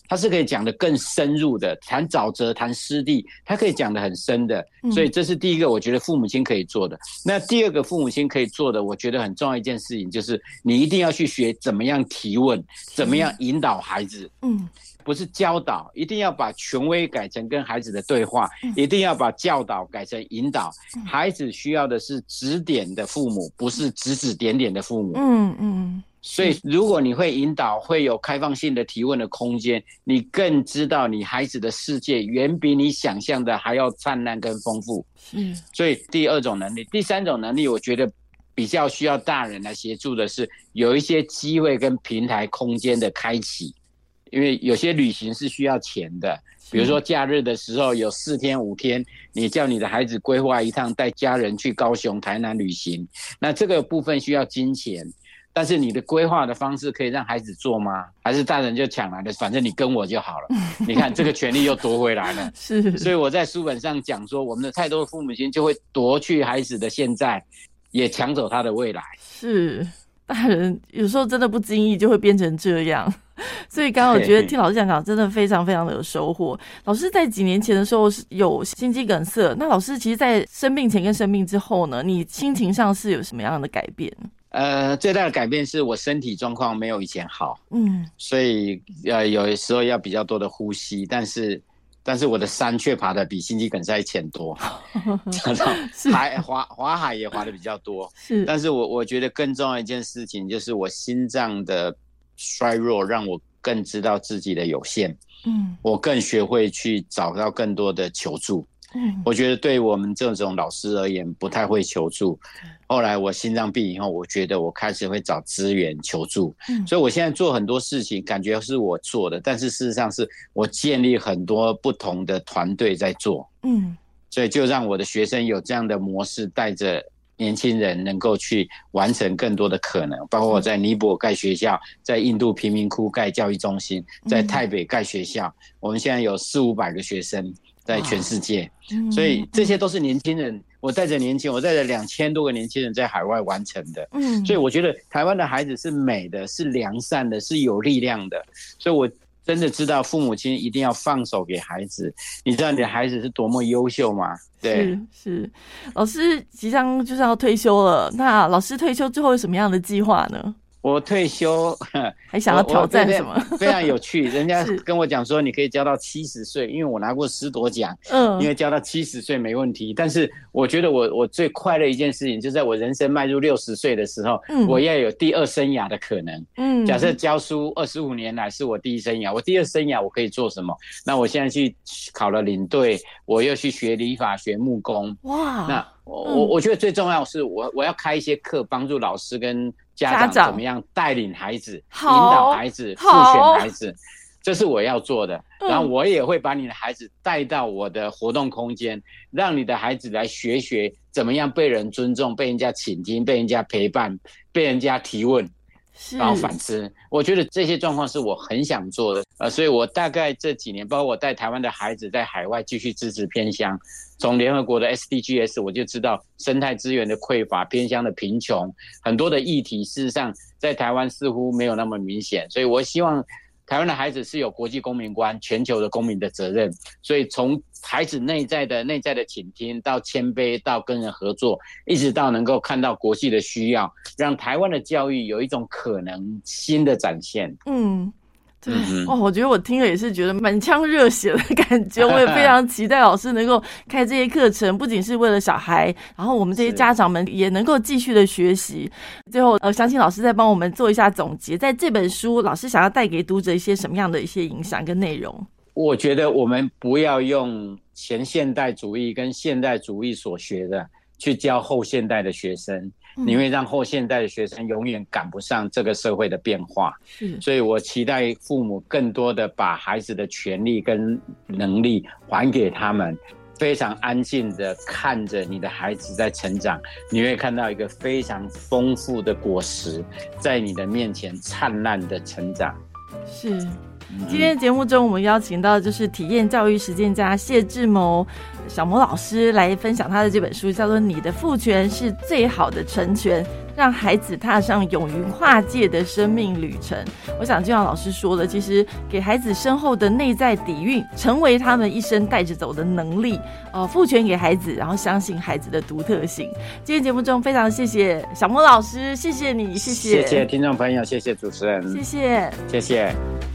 他是可以讲的更深入的，谈沼泽、谈湿地，他可以讲的很深的，所以这是第一个，我觉得父母亲可以做的。那第二个父母亲可以做的，我觉得很重要一件事情，就是你一定要去学怎么样提问，怎么样引导孩子。嗯，不是教导，一定要把权威改成跟孩子的对话，一定要把教导改成引导。孩子需要的是指点的父母，不是指指点点的父母。嗯嗯。所以，如果你会引导，会有开放性的提问的空间，你更知道你孩子的世界远比你想象的还要灿烂跟丰富。嗯，所以第二种能力，第三种能力，我觉得比较需要大人来协助的是，有一些机会跟平台空间的开启，因为有些旅行是需要钱的，比如说假日的时候有四天五天，你叫你的孩子规划一趟带家人去高雄、台南旅行，那这个部分需要金钱。但是你的规划的方式可以让孩子做吗？还是大人就抢来的？反正你跟我就好了。你看这个权利又夺回来了。是，所以我在书本上讲说，我们的太多父母亲就会夺去孩子的现在，也抢走他的未来。是，大人有时候真的不经意就会变成这样。所以刚刚我觉得听老师讲讲真的非常非常的有收获。老师在几年前的时候是有心肌梗塞，那老师其实，在生病前跟生病之后呢，你心情上是有什么样的改变？呃，最大的改变是我身体状况没有以前好，嗯，所以呃，有的时候要比较多的呼吸，但是但是我的山却爬的比心肌梗塞前多，海滑滑海也滑的比较多，是，但是我我觉得更重要一件事情就是我心脏的衰弱让我更知道自己的有限，嗯，我更学会去找到更多的求助。我觉得对我们这种老师而言，不太会求助。后来我心脏病以后，我觉得我开始会找资源求助。所以我现在做很多事情，感觉是我做的，但是事实上是我建立很多不同的团队在做。嗯，所以就让我的学生有这样的模式，带着年轻人能够去完成更多的可能。包括我在尼泊尔盖学校，在印度贫民窟盖教育中心，在台北盖学校，我们现在有四五百个学生。在全世界，所以这些都是年轻人。我带着年轻，我带着两千多个年轻人在海外完成的。嗯，所以我觉得台湾的孩子是美的，是良善的，是有力量的。所以我真的知道父母亲一定要放手给孩子。你知道你的孩子是多么优秀吗？对，是。老师即将就是要退休了，那老师退休之后有什么样的计划呢？我退休 还想要挑战什么？非常有趣，人家跟我讲说你可以教到七十岁，因为我拿过十多奖，嗯，因为教到七十岁没问题。但是我觉得我我最快乐一件事情，就在我人生迈入六十岁的时候，我要有第二生涯的可能。嗯，假设教书二十五年来是我第一生涯，我第二生涯我可以做什么？那我现在去考了领队，我又去学理法学木工。哇，那我我我觉得最重要是我我要开一些课，帮助老师跟。家长怎么样带领孩子、引导孩子、复选孩子，这是我要做的。然后我也会把你的孩子带到我的活动空间，让你的孩子来学学怎么样被人尊重、被人家倾听、被人家陪伴、被人家提问。然后反思，我觉得这些状况是我很想做的，呃，所以我大概这几年，包括我带台湾的孩子在海外继续支持偏乡，从联合国的 SDGs 我就知道生态资源的匮乏、偏乡的贫穷，很多的议题，事实上在台湾似乎没有那么明显，所以我希望台湾的孩子是有国际公民观、全球的公民的责任，所以从孩子内在的内在的倾听，到谦卑，到跟人合作，一直到能够看到国际的需要，让台湾的教育有一种可能新的展现。嗯。哦，我觉得我听了也是觉得满腔热血的感觉，我也非常期待老师能够开这些课程，不仅是为了小孩，然后我们这些家长们也能够继续的学习。最后，呃，相信老师再帮我们做一下总结，在这本书，老师想要带给读者一些什么样的一些影响跟内容？我觉得我们不要用前现代主义跟现代主义所学的去教后现代的学生。你会让后现代的学生永远赶不上这个社会的变化，所以我期待父母更多的把孩子的权利跟能力还给他们，非常安静的看着你的孩子在成长，你会看到一个非常丰富的果实在你的面前灿烂的成长。是，今天节目中我们邀请到就是体验教育实践家谢志谋。小魔老师来分享他的这本书，叫做《你的父权是最好的成全》，让孩子踏上勇于跨界的生命旅程。我想就像老师说的，其实给孩子深厚的内在底蕴，成为他们一生带着走的能力。呃，父权给孩子，然后相信孩子的独特性。今天节目中非常谢谢小魔老师，谢谢你，谢谢，谢谢听众朋友，谢谢主持人，谢谢，谢谢。